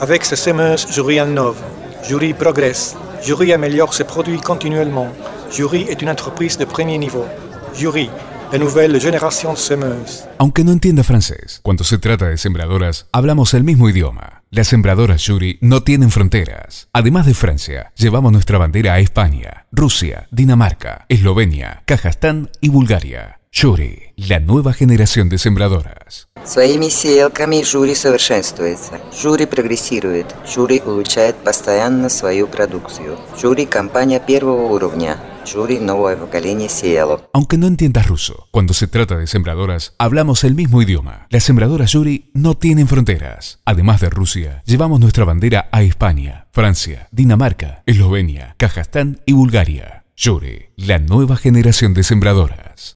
Avec semeuses, Jury innove, Jury progresse, Jury améliore ses produits continuellement. Jury est une entreprise de premier niveau. Jury, la nouvelle génération de semeuses. Aunque no entienda francés, cuando se trata de sembradoras, hablamos el mismo idioma. Las sembradoras Yuri no tienen fronteras. Además de Francia, llevamos nuestra bandera a España, Rusia, Dinamarca, Eslovenia, Kazajstán y Bulgaria. Yuri, la nueva generación de sembradoras. Своими сеялками жюри совершенствуется. Жюри прогрессирует. Жюри улучшает постоянно свою продукцию. Жюри – компания первого уровня. Жюри – новое поколение сеялок. Aunque no entiendas ruso, cuando se trata de sembradoras, hablamos el mismo idioma. Las sembradoras Yuri no tienen fronteras. Además de Rusia, llevamos nuestra bandera a España, Francia, Dinamarca, Eslovenia, Kazajstán y Bulgaria. Yuri, la nueva generación de sembradoras.